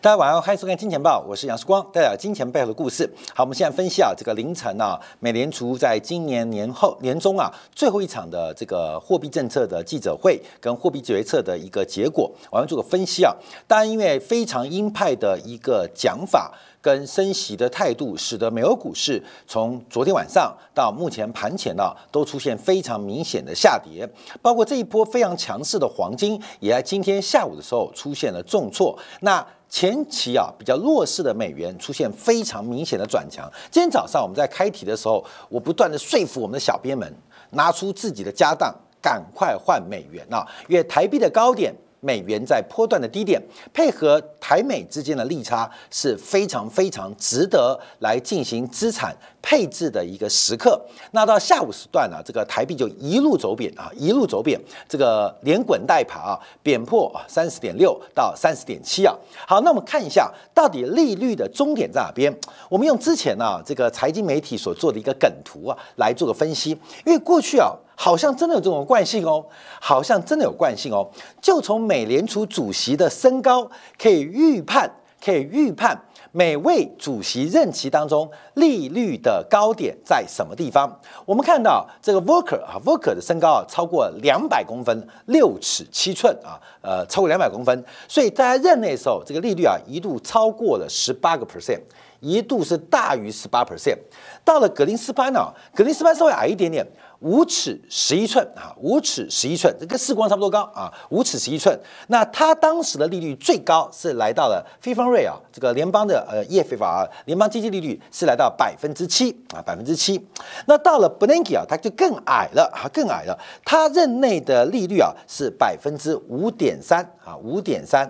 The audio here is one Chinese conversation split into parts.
大家晚上好，欢迎收看《金钱报》，我是杨世光，带来金钱背后的故事。好，我们现在分析啊，这个凌晨啊，美联储在今年年后年中啊最后一场的这个货币政策的记者会跟货币决策的一个结果，我要做个分析啊。当然，因为非常鹰派的一个讲法。跟升息的态度，使得美国股市从昨天晚上到目前盘前呢，都出现非常明显的下跌。包括这一波非常强势的黄金，也在今天下午的时候出现了重挫。那前期啊比较弱势的美元出现非常明显的转强。今天早上我们在开题的时候，我不断的说服我们的小编们拿出自己的家当，赶快换美元啊，因为台币的高点。美元在波段的低点，配合台美之间的利差是非常非常值得来进行资产配置的一个时刻。那到下午时段呢，这个台币就一路走贬啊，一路走贬，这个连滚带爬啊，贬破三十点六到三十点七啊。好，那我们看一下到底利率的终点在哪边？我们用之前呢这个财经媒体所做的一个梗图啊来做个分析，因为过去啊。好像真的有这种惯性哦，好像真的有惯性哦。就从美联储主席的身高可以预判，可以预判每位主席任期当中利率的高点在什么地方。我们看到这个 Volker 啊，Volker 的身高啊超过两百公分，六尺七寸啊，呃，超过两百公分。所以在任内的时候，这个利率啊一度超过了十八个 percent，一度是大于十八 percent。到了格林斯潘呢，格林斯潘稍微矮一点点。五尺十一寸啊，五尺十一寸，这跟世光差不多高啊，五尺十一寸。那它当时的利率最高是来到了非方瑞啊，这个联邦的呃 EFF 啊，联邦基金利率是来到百分之七啊，百分之七。那到了 Bernanke 啊，它就更矮了啊，更矮了。他任内的利率啊是百分之五点三啊，五点三。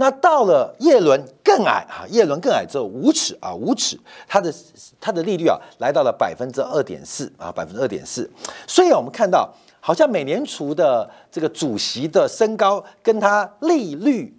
那到了叶伦更矮啊，耶伦更矮之后五尺啊，五尺，他的他的利率啊来到了百分之二点四啊，百分之二点四。所以我们看到，好像美联储的这个主席的身高跟他利率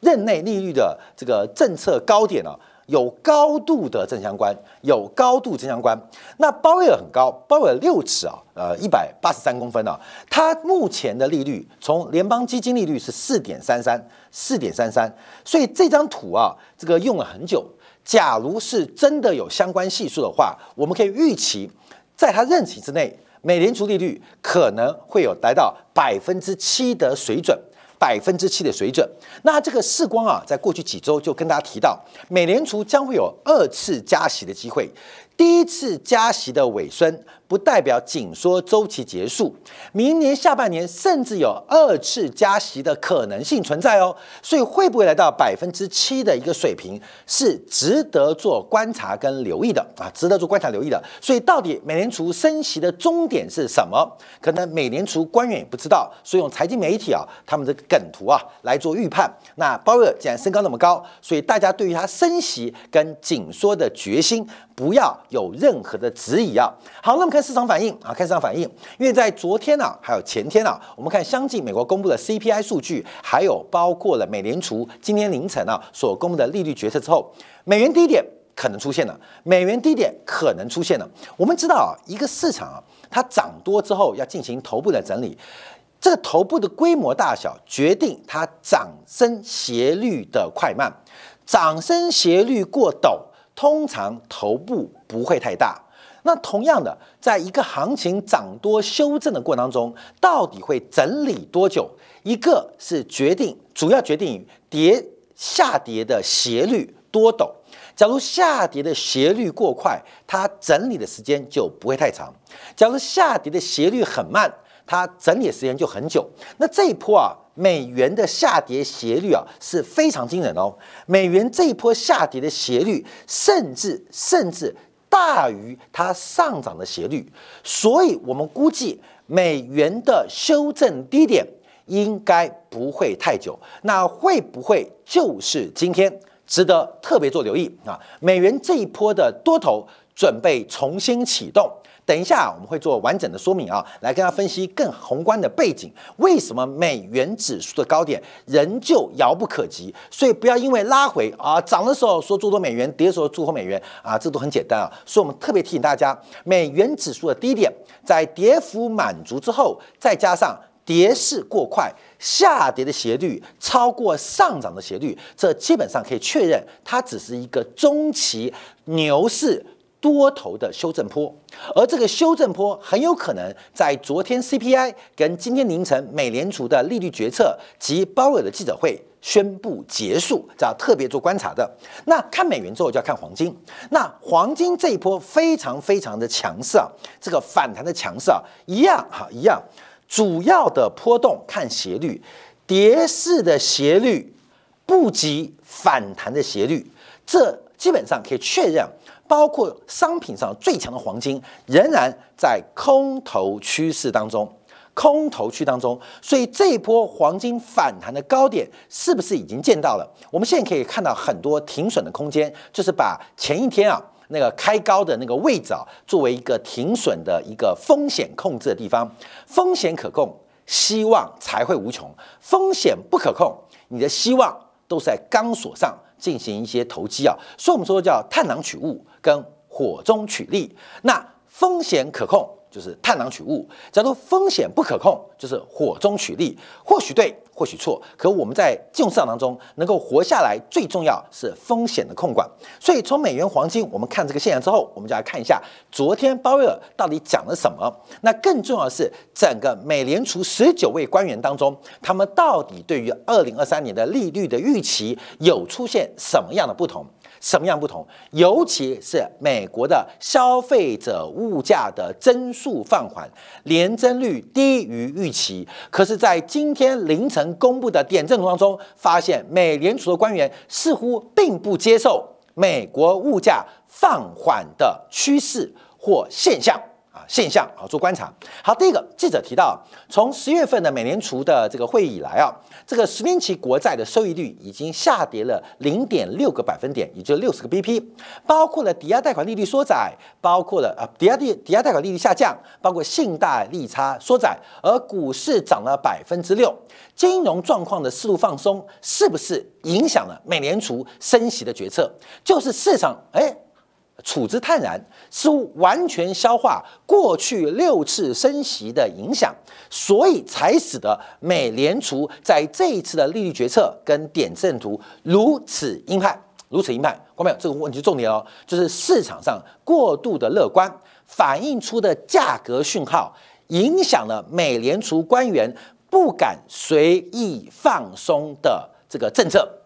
任内利率的这个政策高点啊。有高度的正相关，有高度正相关。那鲍威尔很高，鲍威尔六尺啊，呃，一百八十三公分啊。他目前的利率，从联邦基金利率是四点三三，四点三三。所以这张图啊，这个用了很久。假如是真的有相关系数的话，我们可以预期，在他任期之内，美联储利率可能会有来到百分之七的水准。百分之七的水准，那这个世光啊，在过去几周就跟大家提到，美联储将会有二次加息的机会，第一次加息的尾声。不代表紧缩周期结束，明年下半年甚至有二次加息的可能性存在哦。所以会不会来到百分之七的一个水平，是值得做观察跟留意的啊，值得做观察留意的。所以到底美联储升息的终点是什么？可能美联储官员也不知道，所以用财经媒体啊，他们的梗图啊来做预判。那鲍威尔既然身高那么高，所以大家对于他升息跟紧缩的决心，不要有任何的质疑啊。好，那么。看市场反应啊，看市场反应，因为在昨天呢，还有前天呢，我们看相继美国公布的 CPI 数据，还有包括了美联储今天凌晨啊所公布的利率决策之后，美元低点可能出现了，美元低点可能出现了。我们知道啊，一个市场啊，它涨多之后要进行头部的整理，这个头部的规模大小决定它涨升斜率的快慢，涨升斜率过陡，通常头部不会太大。那同样的，在一个行情涨多修正的过程当中，到底会整理多久？一个是决定，主要决定于跌下跌的斜率多陡。假如下跌的斜率过快，它整理的时间就不会太长；假如下跌的斜率很慢，它整理的时间就很久。那这一波啊，美元的下跌斜率啊是非常惊人哦。美元这一波下跌的斜率，甚至甚至。大于它上涨的斜率，所以我们估计美元的修正低点应该不会太久。那会不会就是今天？值得特别做留意啊！美元这一波的多头准备重新启动。等一下，我们会做完整的说明啊，来跟大家分析更宏观的背景。为什么美元指数的高点仍旧遥不可及？所以不要因为拉回啊，涨的时候说做多美元，跌的时候做空美元啊，这都很简单啊。所以我们特别提醒大家，美元指数的低点在跌幅满足之后，再加上。跌势过快，下跌的斜率超过上涨的斜率，这基本上可以确认，它只是一个中期牛市多头的修正坡，而这个修正坡很有可能在昨天 CPI 跟今天凌晨美联储的利率决策及鲍威尔的记者会宣布结束，这要特别做观察的。那看美元之后就要看黄金，那黄金这一波非常非常的强势啊，这个反弹的强势啊，一样哈一样。主要的波动看斜率，跌势的斜率不及反弹的斜率，这基本上可以确认，包括商品上最强的黄金仍然在空头趋势当中，空头区当中，所以这一波黄金反弹的高点是不是已经见到了？我们现在可以看到很多停损的空间，就是把前一天啊。那个开高的那个位置啊，作为一个停损的一个风险控制的地方，风险可控，希望才会无穷；风险不可控，你的希望都是在钢索上进行一些投机啊。所以我们说叫探囊取物跟火中取栗。那风险可控。就是探囊取物，假如风险不可控，就是火中取栗，或许对，或许错。可我们在金融市场当中能够活下来，最重要是风险的控管。所以从美元、黄金，我们看这个现象之后，我们就来看一下昨天鲍威尔到底讲了什么。那更重要的是，整个美联储十九位官员当中，他们到底对于二零二三年的利率的预期有出现什么样的不同？什么样不同？尤其是美国的消费者物价的增速放缓，年增率低于预期。可是，在今天凌晨公布的点阵图当中，发现美联储的官员似乎并不接受美国物价放缓的趋势或现象。现象啊，做观察。好，第一个记者提到，从十月份的美联储的这个会议以来啊，这个十年期国债的收益率已经下跌了零点六个百分点，也就六十个 BP，包括了抵押贷款利率缩窄，包括了啊抵押利抵押贷款利率下降，包括信贷利差缩窄，而股市涨了百分之六，金融状况的适度放松，是不是影响了美联储升息的决策？就是市场哎。处之泰然，似乎完全消化过去六次升息的影响，所以才使得美联储在这一次的利率决策跟点阵图如此鹰派，如此鹰派。观众朋友，这个问题重点哦，就是市场上过度的乐观反映出的价格讯号，影响了美联储官员不敢随意放松的这个政策。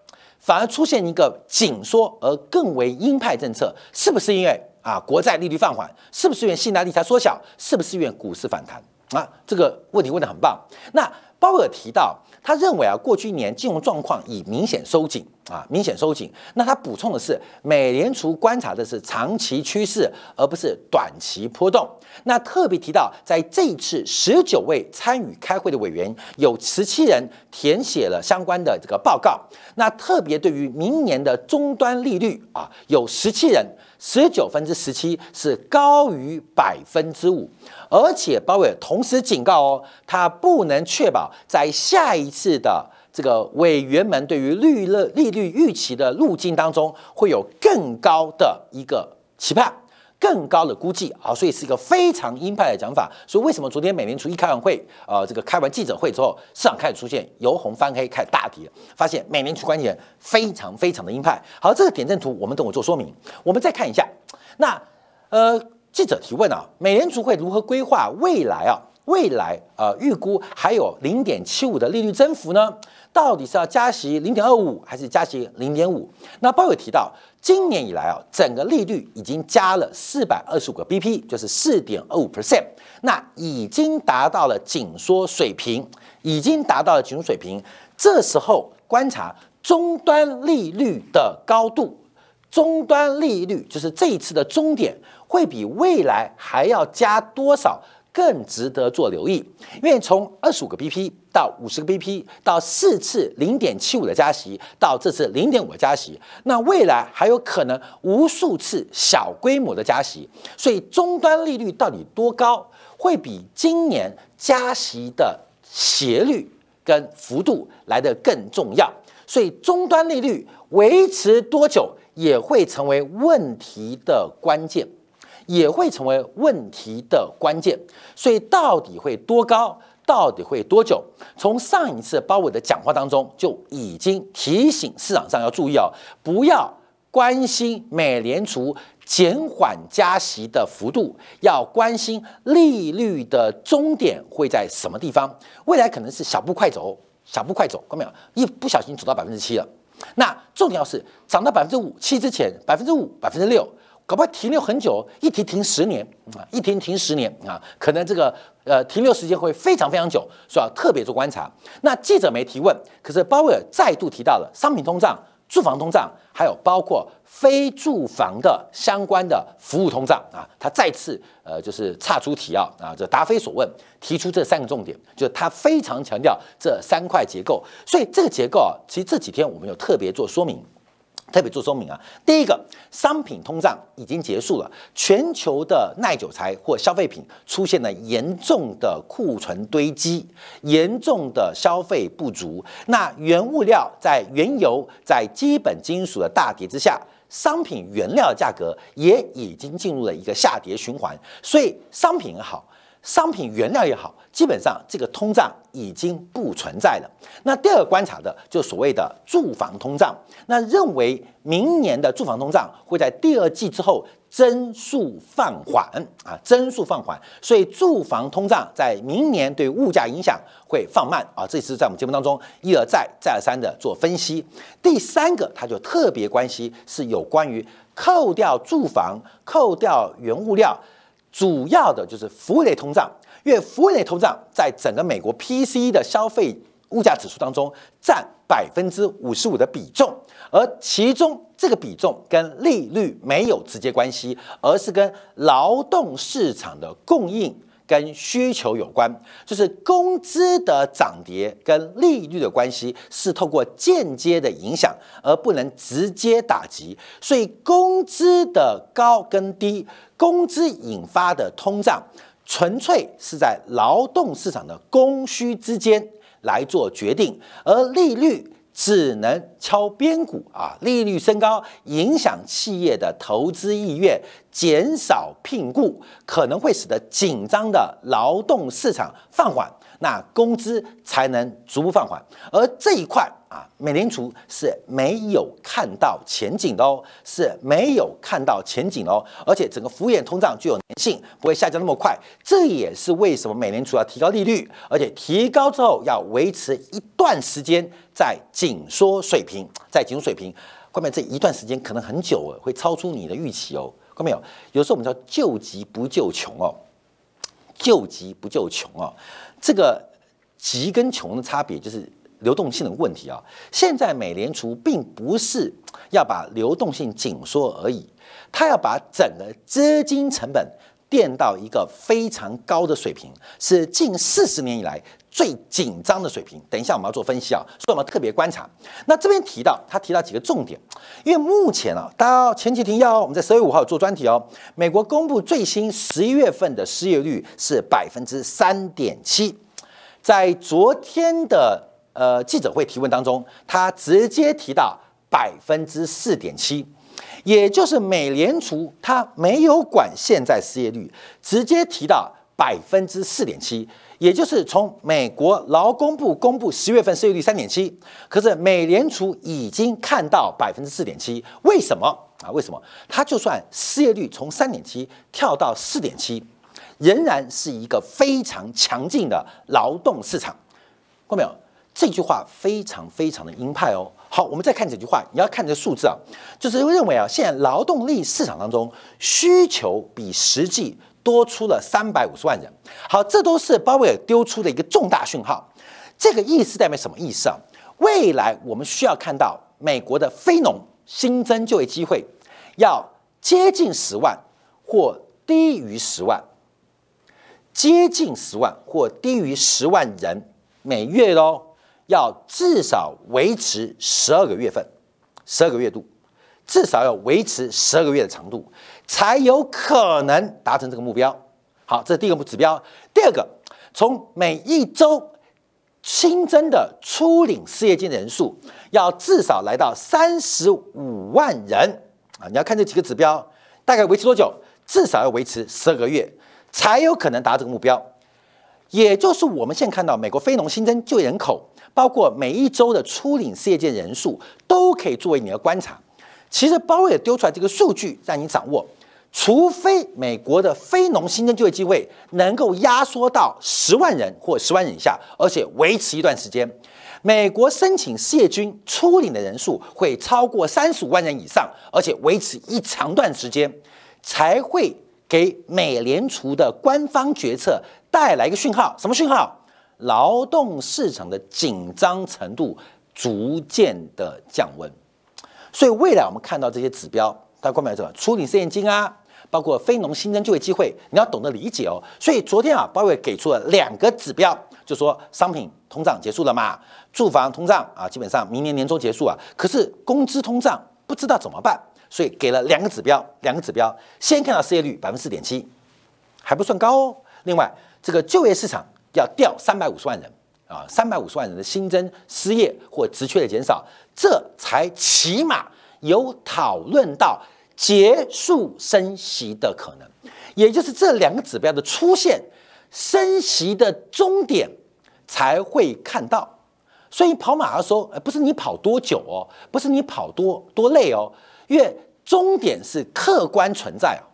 反而出现一个紧缩而更为鹰派政策，是不是因为啊国债利率放缓？是不是因为信贷利差缩小？是不是因为股市反弹？啊，这个问题问得很棒。那鲍威尔提到，他认为啊过去一年金融状况已明显收紧啊，明显收紧。那他补充的是，美联储观察的是长期趋势，而不是短期波动。那特别提到，在这一次十九位参与开会的委员，有十七人填写了相关的这个报告。那特别对于明年的终端利率啊，有十七人，十九分之十七是高于百分之五。而且鲍威尔同时警告哦，他不能确保在下一次的这个委员们对于利率利率预期的路径当中，会有更高的一个期盼。更高的估计啊，所以是一个非常鹰派的讲法。所以为什么昨天美联储一开完会，呃，这个开完记者会之后，市场开始出现由红翻黑，开始大跌，发现美联储官员非常非常的鹰派。好，这个点阵图我们等我做说明。我们再看一下，那呃，记者提问啊，美联储会如何规划未来啊？未来呃，预估还有零点七五的利率增幅呢？到底是要加息零点二五，还是加息零点五？那鲍伟提到，今年以来啊，整个利率已经加了四百二十五个 BP，就是四点二五 percent，那已经达到了紧缩水平，已经达到了紧缩水平。这时候观察终端利率的高度，终端利率就是这一次的终点会比未来还要加多少？更值得做留意，因为从二十五个 BP 到五十个 BP，到四次零点七五的加息，到这次零点五的加息，那未来还有可能无数次小规模的加息，所以终端利率到底多高，会比今年加息的斜率跟幅度来得更重要，所以终端利率维持多久也会成为问题的关键。也会成为问题的关键，所以到底会多高，到底会多久？从上一次鲍威的讲话当中就已经提醒市场上要注意哦，不要关心美联储减缓加息的幅度，要关心利率的终点会在什么地方。未来可能是小步快走，小步快走，看到没有？一不小心走到百分之七了。那重点要是涨到百分之五七之前，百分之五、百分之六。搞不好停留很久，一停停十年啊，一停停十年啊，可能这个呃停留时间会非常非常久，所以要特别做观察。那记者没提问，可是鲍威尔再度提到了商品通胀、住房通胀，还有包括非住房的相关的服务通胀啊，他再次呃就是岔出题啊啊，这答非所问，提出这三个重点，就是他非常强调这三块结构。所以这个结构啊，其实这几天我们有特别做说明。特别做说明啊，第一个，商品通胀已经结束了，全球的耐久材或消费品出现了严重的库存堆积，严重的消费不足。那原物料在原油、在基本金属的大跌之下，商品原料价格也已经进入了一个下跌循环，所以商品也好。商品原料也好，基本上这个通胀已经不存在了。那第二个观察的就所谓的住房通胀，那认为明年的住房通胀会在第二季之后增速放缓啊，增速放缓，所以住房通胀在明年对物价影响会放慢啊。这次在我们节目当中一而再再而三的做分析。第三个，它就特别关心是有关于扣掉住房、扣掉原物料。主要的就是服务类通胀，因为服务类通胀在整个美国 PCE 的消费物价指数当中占百分之五十五的比重，而其中这个比重跟利率没有直接关系，而是跟劳动市场的供应。跟需求有关，就是工资的涨跌跟利率的关系是透过间接的影响，而不能直接打击。所以工资的高跟低，工资引发的通胀，纯粹是在劳动市场的供需之间来做决定，而利率。只能敲边鼓啊！利率升高影响企业的投资意愿，减少聘雇，可能会使得紧张的劳动市场放缓，那工资才能逐步放缓。而这一块啊，美联储是没有看到前景的哦，是没有看到前景哦。而且整个服务业通胀具有粘性，不会下降那么快。这也是为什么美联储要提高利率，而且提高之后要维持一段时间。在紧缩水平，在紧缩水平，后面这一段时间可能很久哦，会超出你的预期哦。看到没有？有时候我们叫救急不救穷哦，救急不救穷哦。这个急跟穷的差别就是流动性的问题啊。现在美联储并不是要把流动性紧缩而已，它要把整个资金成本垫到一个非常高的水平，是近四十年以来。最紧张的水平，等一下我们要做分析啊，所以我们特别观察。那这边提到，他提到几个重点，因为目前啊，大家前几天要我们在十月五号做专题哦。美国公布最新十一月份的失业率是百分之三点七，在昨天的呃记者会提问当中，他直接提到百分之四点七，也就是美联储它没有管现在失业率，直接提到百分之四点七。也就是从美国劳工部公布十月份失业率三点七，可是美联储已经看到百分之四点七，为什么啊？为什么？它就算失业率从三点七跳到四点七，仍然是一个非常强劲的劳动市场，看到没有？这句话非常非常的鹰派哦。好，我们再看这句话，你要看这数字啊，就是认为啊，现在劳动力市场当中需求比实际。多出了三百五十万人，好，这都是鲍威尔丢出的一个重大讯号。这个意思代表什么意思啊？未来我们需要看到美国的非农新增就业机会要接近十万或低于十万，接近十万或低于十万人每月喽，要至少维持十二个月份，十二个月度，至少要维持十二个月的长度。才有可能达成这个目标。好，这是第一个指标。第二个，从每一周新增的初领失业金的人数，要至少来到三十五万人啊！你要看这几个指标，大概维持多久？至少要维持十二个月，才有可能达这个目标。也就是我们现在看到美国非农新增就业人口，包括每一周的初领失业金人数，都可以作为你的观察。其实鲍威尔丢出来这个数据让你掌握，除非美国的非农新增就业机会能够压缩到十万人或十万人以下，而且维持一段时间，美国申请失业金初领的人数会超过三十五万人以上，而且维持一长段时间，才会给美联储的官方决策带来一个讯号。什么讯号？劳动市场的紧张程度逐渐的降温。所以未来我们看到这些指标，大家关注什么？处理失业金啊，包括非农新增就业机会，你要懂得理解哦。所以昨天啊，鲍威尔给出了两个指标，就说商品通胀结束了嘛，住房通胀啊，基本上明年年中结束啊。可是工资通胀不知道怎么办，所以给了两个指标，两个指标。先看到失业率百分之四点七，还不算高哦。另外，这个就业市场要掉三百五十万人。啊，三百五十万人的新增失业或职缺的减少，这才起码有讨论到结束升息的可能，也就是这两个指标的出现，升息的终点才会看到。所以跑马拉松，呃，不是你跑多久哦，不是你跑多多累哦，因为终点是客观存在哦，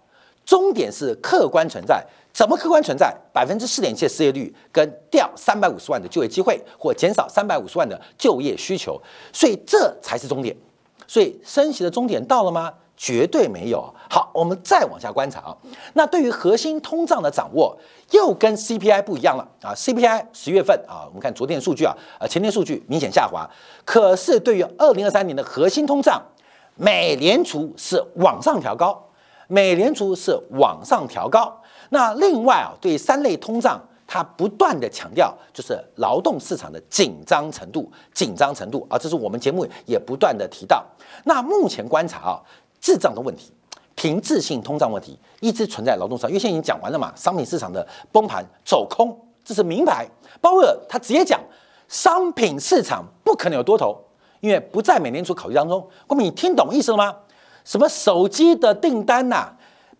终点是客观存在。怎么客观存在百分之四点七的失业率，跟掉三百五十万的就业机会，或减少三百五十万的就业需求，所以这才是终点。所以升息的终点到了吗？绝对没有。好，我们再往下观察啊。那对于核心通胀的掌握，又跟 CPI 不一样了啊。CPI 十月份啊，我们看昨天的数据啊，呃，前天数据明显下滑。可是对于二零二三年的核心通胀，美联储是往上调高，美联储是往上调高。那另外啊，对三类通胀，它不断的强调就是劳动市场的紧张程度，紧张程度啊，这是我们节目也不断的提到。那目前观察啊，滞胀的问题，停滞性通胀问题一直存在劳动市场，因为现在已经讲完了嘛，商品市场的崩盘走空，这是名牌。鲍威尔他直接讲，商品市场不可能有多头，因为不在美联储考虑当中。郭明，你听懂意思了吗？什么手机的订单呐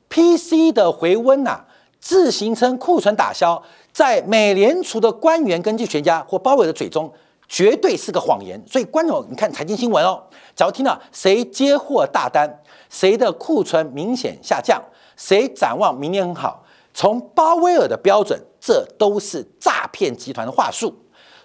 ，PC 的回温呐？自行称库存打消，在美联储的官员、经济学家或鲍威尔的嘴中，绝对是个谎言。所以，观众，你看财经新闻哦，只要听到谁接货大单，谁的库存明显下降，谁展望明年很好，从鲍威尔的标准，这都是诈骗集团的话术。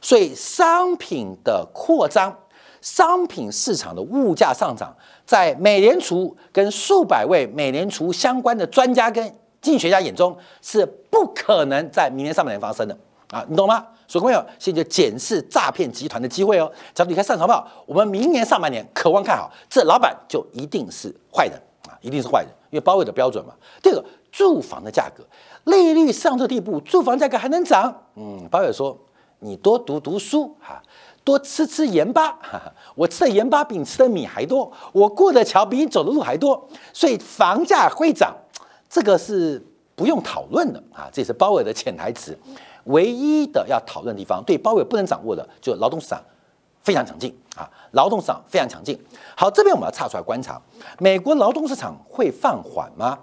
所以，商品的扩张，商品市场的物价上涨，在美联储跟数百位美联储相关的专家跟经济学家眼中是不可能在明年上半年发生的啊，你懂吗？所以朋友，现在就检视诈骗集团的机会哦。只要你看上潮报，我们明年上半年渴望看好，这老板就一定是坏人啊，一定是坏人，因为包围的标准嘛。第二个，住房的价格，利率上这地步，住房价格还能涨？嗯，包伟说，你多读读书哈，多吃吃盐巴，我吃的盐巴比你吃的米还多，我过的桥比你走的路还多，所以房价会涨。这个是不用讨论的啊，这是鲍威尔的潜台词。唯一的要讨论的地方，对鲍威尔不能掌握的，就劳动市场非常强劲啊，劳动市场非常强劲。好，这边我们要岔出来观察，美国劳动市场会放缓吗？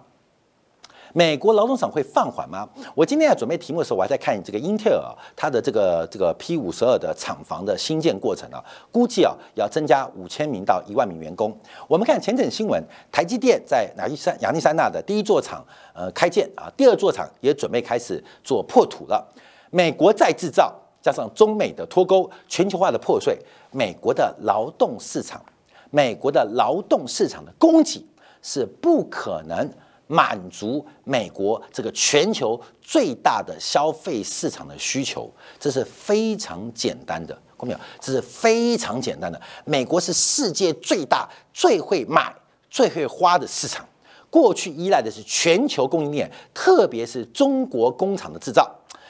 美国劳动市场会放缓吗？我今天在准备题目的时候，我还在看这个英特尔它的这个这个 P 五十二的厂房的新建过程啊，估计啊要增加五千名到一万名员工。我们看前阵新闻，台积电在亚历山亚历山大的第一座厂呃开建啊，第二座厂也准备开始做破土了。美国再制造加上中美的脱钩、全球化的破碎，美国的劳动市场，美国的劳动市场的供给是不可能。满足美国这个全球最大的消费市场的需求，这是非常简单的，看到没有？这是非常简单的。美国是世界最大、最会买、最会花的市场。过去依赖的是全球供应链，特别是中国工厂的制造。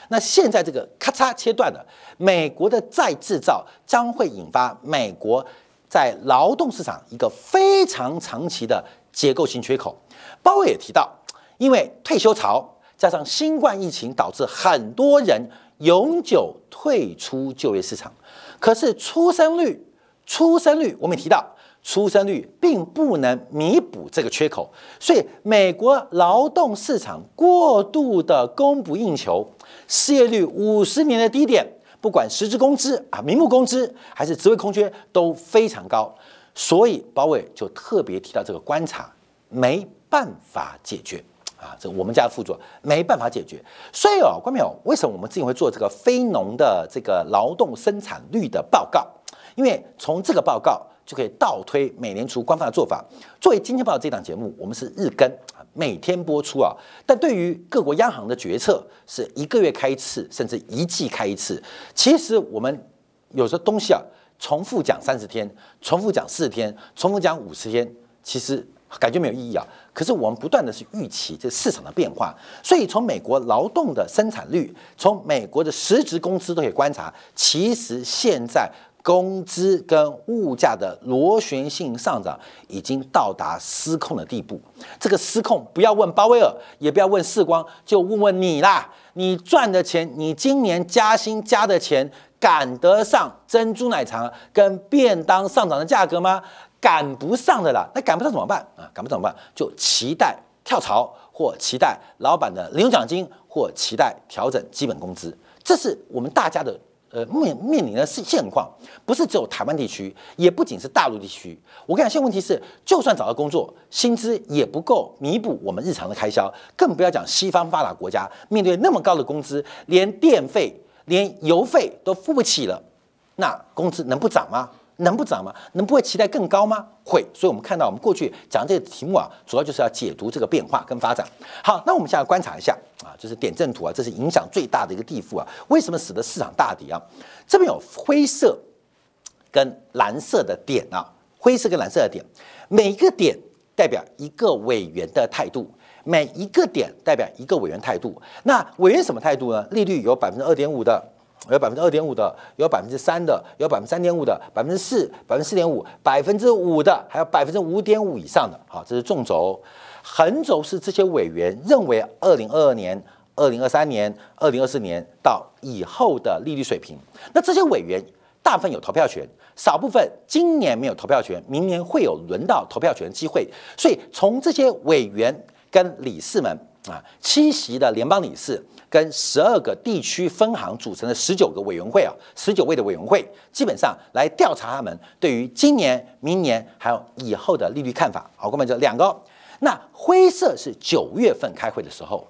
那现在这个咔嚓切断了，美国的再制造将会引发美国在劳动市场一个非常长期的结构性缺口。鲍威尔也提到，因为退休潮加上新冠疫情，导致很多人永久退出就业市场。可是出生率，出生率我们也提到，出生率并不能弥补这个缺口，所以美国劳动市场过度的供不应求，失业率五十年的低点，不管实质工资啊、名目工资还是职位空缺都非常高，所以鲍伟就特别提到这个观察，没办法解决啊，这我们家的副座没办法解决，所以哦，观众朋友，为什么我们之前会做这个非农的这个劳动生产率的报告？因为从这个报告。就可以倒推美联储官方的做法。作为《今天报》这档节目，我们是日更啊，每天播出啊。但对于各国央行的决策，是一个月开一次，甚至一季开一次。其实我们有时候东西啊，重复讲三十天，重复讲四十天，重复讲五十天，其实感觉没有意义啊。可是我们不断的是预期这市场的变化，所以从美国劳动的生产率，从美国的实质工资都可以观察，其实现在。工资跟物价的螺旋性上涨已经到达失控的地步。这个失控，不要问鲍威尔，也不要问世光，就问问你啦。你赚的钱，你今年加薪加的钱，赶得上珍珠奶茶跟便当上涨的价格吗？赶不上的啦。那赶不上怎么办啊？赶不上怎么办？就期待跳槽，或期待老板的零用奖金，或期待调整基本工资。这是我们大家的。呃，面面临的是现况，不是只有台湾地区，也不仅是大陆地区。我跟你讲，现在问题是，就算找到工作，薪资也不够弥补我们日常的开销，更不要讲西方发达国家面对那么高的工资，连电费、连油费都付不起了，那工资能不涨吗？能不涨吗？能不会期待更高吗？会。所以，我们看到我们过去讲这个题目啊，主要就是要解读这个变化跟发展。好，那我们现在观察一下啊，就是点阵图啊，这是影响最大的一个地幅啊。为什么使得市场大跌啊？这边有灰色跟蓝色的点啊，灰色跟蓝色的点，每一个点代表一个委员的态度，每一个点代表一个委员态度。那委员什么态度呢？利率有百分之二点五的。有百分之二点五的，有百分之三的，有百分之三点五的，百分之四，百分之四点五，百分之五的，还有百分之五点五以上的。好，这是纵轴，横轴是这些委员认为二零二二年、二零二三年、二零二四年到以后的利率水平。那这些委员大部分有投票权，少部分今年没有投票权，明年会有轮到投票权的机会。所以从这些委员跟理事们啊，七席的联邦理事。跟十二个地区分行组成的十九个委员会啊，十九位的委员会，基本上来调查他们对于今年、明年还有以后的利率看法。好，我们就两个。那灰色是九月份开会的时候，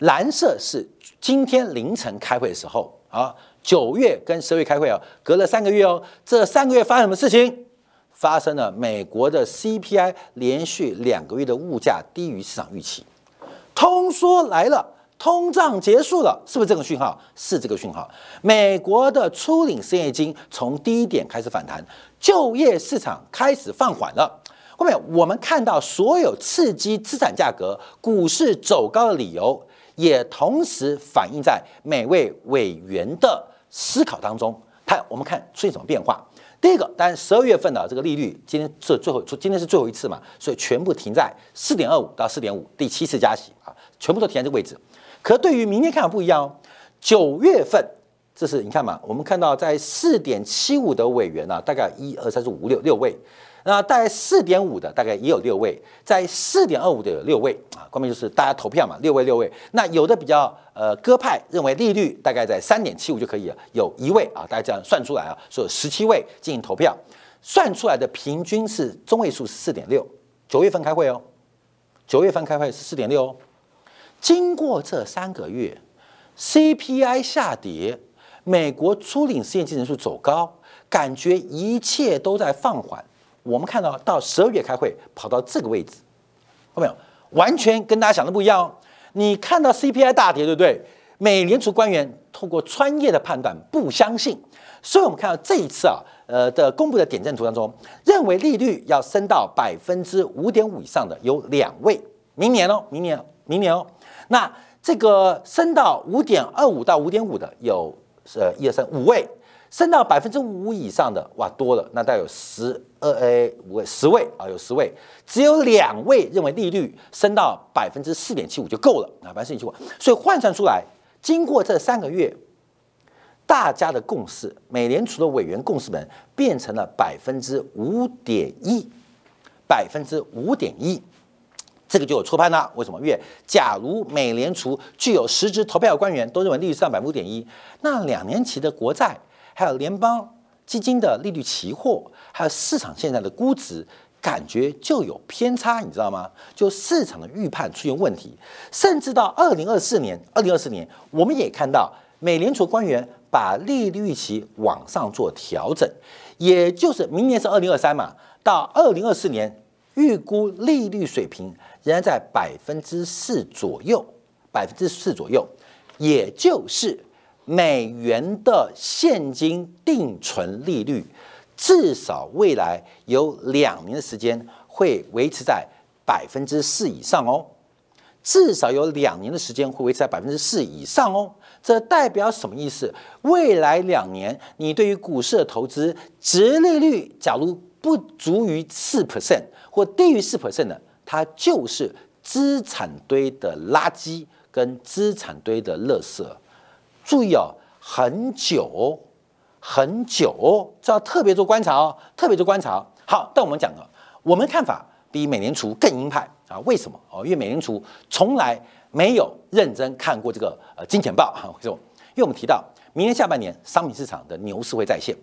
蓝色是今天凌晨开会的时候啊。九月跟十月开会啊，隔了三个月哦。这三个月发生什么事情？发生了美国的 CPI 连续两个月的物价低于市场预期，通缩来了。通胀结束了，是不是这个讯号？是这个讯号。美国的初领失业金从低点开始反弹，就业市场开始放缓了。后面我们看到所有刺激资产价格、股市走高的理由，也同时反映在每位委员的思考当中。看，我们看出现什么变化？第一个，当然十二月份的这个利率，今天这最后，今天是最后一次嘛，所以全部停在四点二五到四点五，第七次加息啊，全部都停在这个位置。可对于明天看法不一样哦，九月份，这是你看嘛，我们看到在四点七五的委员呢，大概一二三四五六六位，那大概四点五的大概也有六位，在四点二五的有六位啊，关键就是大家投票嘛，六位六位，那有的比较呃鸽派，认为利率大概在三点七五就可以了，有一位啊，大家这样算出来啊，说有十七位进行投票，算出来的平均是中位数是四点六，九月份开会哦，九月份开会是四点六哦。经过这三个月，CPI 下跌，美国初领失业金人数走高，感觉一切都在放缓。我们看到到十二月开会，跑到这个位置，看到没有？完全跟大家想的不一样哦。你看到 CPI 大跌，对不对？美联储官员通过专业的判断不相信，所以我们看到这一次啊，呃的公布的点阵图当中，认为利率要升到百分之五点五以上的有两位，明年哦，明年，明年哦。那这个升到五点二五到五点五的有呃一二三五位，升到百分之五以上的哇多了，那大概有十二 A 五位十位啊有十位，只有两位认为利率升到百分之四点七五就够了啊百分之四点七五，所以换算出来，经过这三个月，大家的共识，美联储的委员共识本变成了百分之五点一，百分之五点一，这个就有错判了。为什么？因为假如美联储具有实质投票官员都认为利率上百分之五点一，那两年期的国债，还有联邦基金的利率期货，还有市场现在的估值，感觉就有偏差，你知道吗？就市场的预判出现问题，甚至到二零二四年，二零二四年我们也看到美联储官员。把利率预期往上做调整，也就是明年是二零二三嘛，到二零二四年预估利率水平仍然在百分之四左右，百分之四左右，也就是美元的现金定存利率至少未来有两年的时间会维持在百分之四以上哦，至少有两年的时间会维持在百分之四以上哦。这代表什么意思？未来两年，你对于股市的投资，值利率假如不足于四 percent 或低于四 percent 的，它就是资产堆的垃圾跟资产堆的垃圾。注意哦，很久很久，这要特别做观察哦，特别做观察。好，但我们讲了，我们看法比美联储更鹰派啊？为什么？哦，因为美联储从来。没有认真看过这个呃金钱报哈，为什么？因为我们提到明年下半年商品市场的牛市会再现，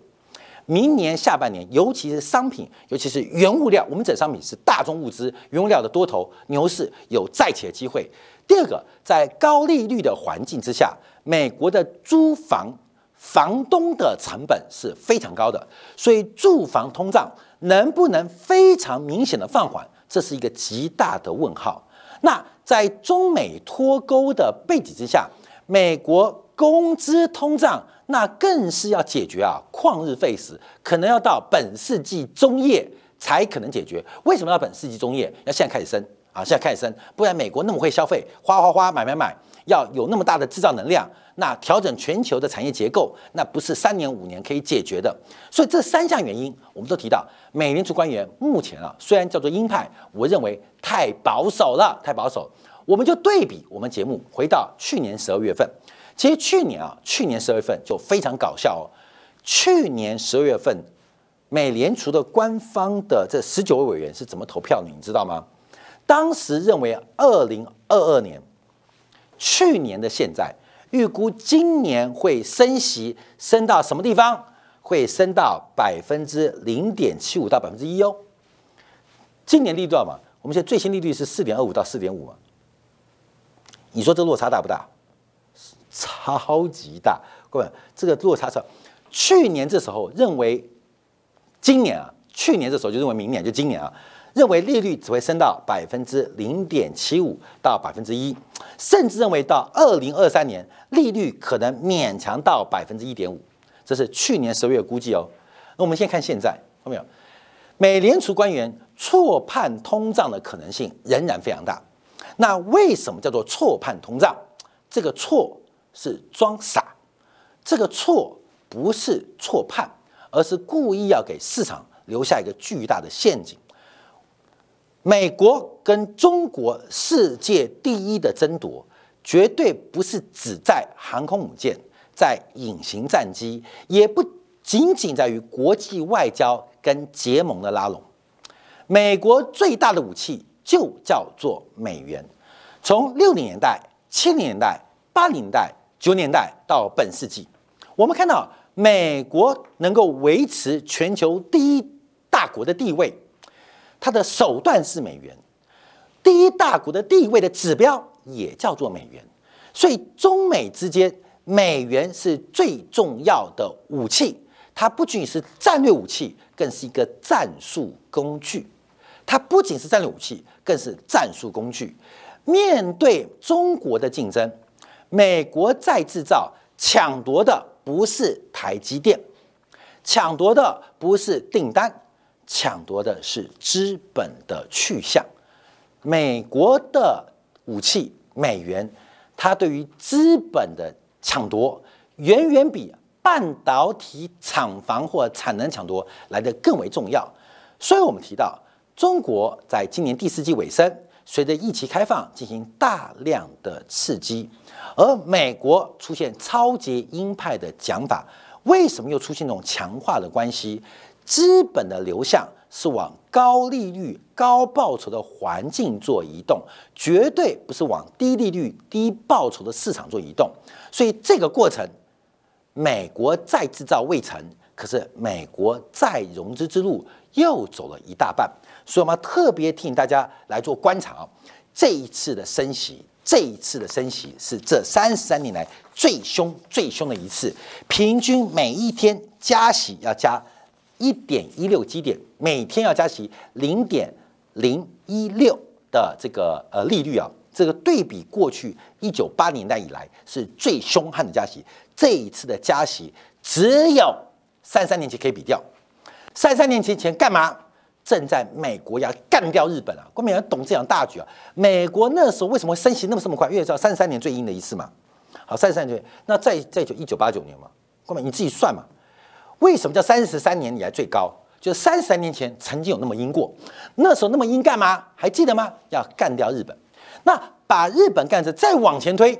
明年下半年尤其是商品，尤其是原物料，我们整商品是大宗物资，原物料的多头牛市有再起的机会。第二个，在高利率的环境之下，美国的租房房东的成本是非常高的，所以住房通胀能不能非常明显的放缓，这是一个极大的问号。那在中美脱钩的背景之下，美国工资通胀那更是要解决啊，旷日费时，可能要到本世纪中叶才可能解决。为什么要本世纪中叶？要现在开始升啊，现在开始升，不然美国那么会消费，花花花买买买，要有那么大的制造能量。那调整全球的产业结构，那不是三年五年可以解决的。所以这三项原因，我们都提到，美联储官员目前啊，虽然叫做鹰派，我认为太保守了，太保守。我们就对比我们节目，回到去年十二月份，其实去年啊，去年十二月份就非常搞笑哦。去年十二月份，美联储的官方的这十九位委员是怎么投票的？你知道吗？当时认为二零二二年，去年的现在。预估今年会升息，升到什么地方？会升到百分之零点七五到百分之一哦。今年利率多少嘛？我们现在最新利率是四点二五到四点五嘛？你说这落差大不大？超级大，各位，这个落差是去年这时候认为今年啊，去年这时候就认为明年就今年啊。认为利率只会升到百分之零点七五到百分之一，甚至认为到二零二三年利率可能勉强到百分之一点五，这是去年十月估计哦。那我们先看现在，看到没有？美联储官员错判通胀的可能性仍然非常大。那为什么叫做错判通胀？这个错是装傻，这个错不是错判，而是故意要给市场留下一个巨大的陷阱。美国跟中国世界第一的争夺，绝对不是只在航空母舰、在隐形战机，也不仅仅在于国际外交跟结盟的拉拢。美国最大的武器就叫做美元。从六零年代、七零年代、八零年代、九年代到本世纪，我们看到美国能够维持全球第一大国的地位。它的手段是美元，第一大国的地位的指标也叫做美元，所以中美之间，美元是最重要的武器。它不仅是战略武器，更是一个战术工具。它不仅是战略武器，更是战术工具。面对中国的竞争，美国在制造抢夺的不是台积电，抢夺的不是订单。抢夺的是资本的去向，美国的武器美元，它对于资本的抢夺远远比半导体厂房或产能抢夺来得更为重要。所以，我们提到中国在今年第四季尾声随着疫情开放进行大量的刺激，而美国出现超级鹰派的讲法，为什么又出现这种强化的关系？资本的流向是往高利率、高报酬的环境做移动，绝对不是往低利率、低报酬的市场做移动。所以这个过程，美国再制造未成，可是美国再融资之路又走了一大半。所以我们特别提醒大家来做观察。啊，这一次的升息，这一次的升息是这三十三年来最凶、最凶的一次，平均每一天加息要加一点一六基点，每天要加息零点零一六的这个呃利率啊，这个对比过去一九八年代以来是最凶悍的加息，这一次的加息只有三三年前可以比掉，三三年前前干嘛？正在美国要干掉日本啊！国民党懂这样大局啊！美国那时候为什么会升息那么这么快？因为知道三十三年最阴的一次嘛。好，三十三年，那再再就一九八九年嘛。国民你自己算嘛。为什么叫三十三年以来最高？就是三十三年前曾经有那么阴过。那时候那么阴干嘛？还记得吗？要干掉日本。那把日本干着，再往前推，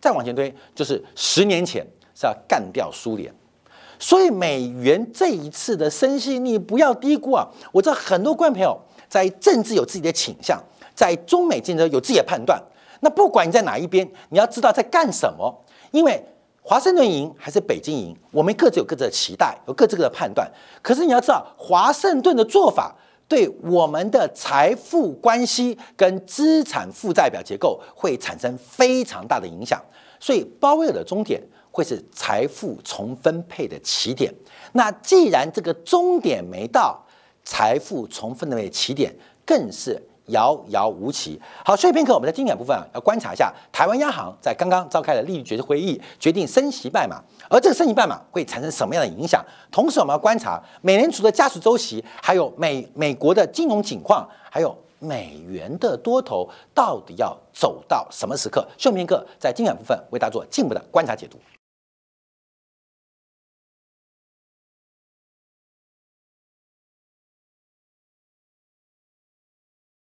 再往前推，就是十年前是要干掉苏联。所以美元这一次的升息，你不要低估啊！我知道很多观众朋友在政治有自己的倾向，在中美竞争有自己的判断。那不管你在哪一边，你要知道在干什么。因为华盛顿赢还是北京赢，我们各自有各自的期待，有各自的判断。可是你要知道，华盛顿的做法对我们的财富关系跟资产负债表结构会产生非常大的影响。所以鲍威尔的终点。会是财富重分配的起点。那既然这个终点没到，财富重分配的起点更是遥遥无期。好，所以片刻，我们在经典部分啊，要观察一下台湾央行在刚刚召开的利率决策会议，决定升息半码，而这个升息半码会产生什么样的影响？同时，我们要观察美联储的加息周期，还有美美国的金融情况，还有。美元的多头到底要走到什么时刻？秀明哥在精选部分为大家做进一步的观察解读。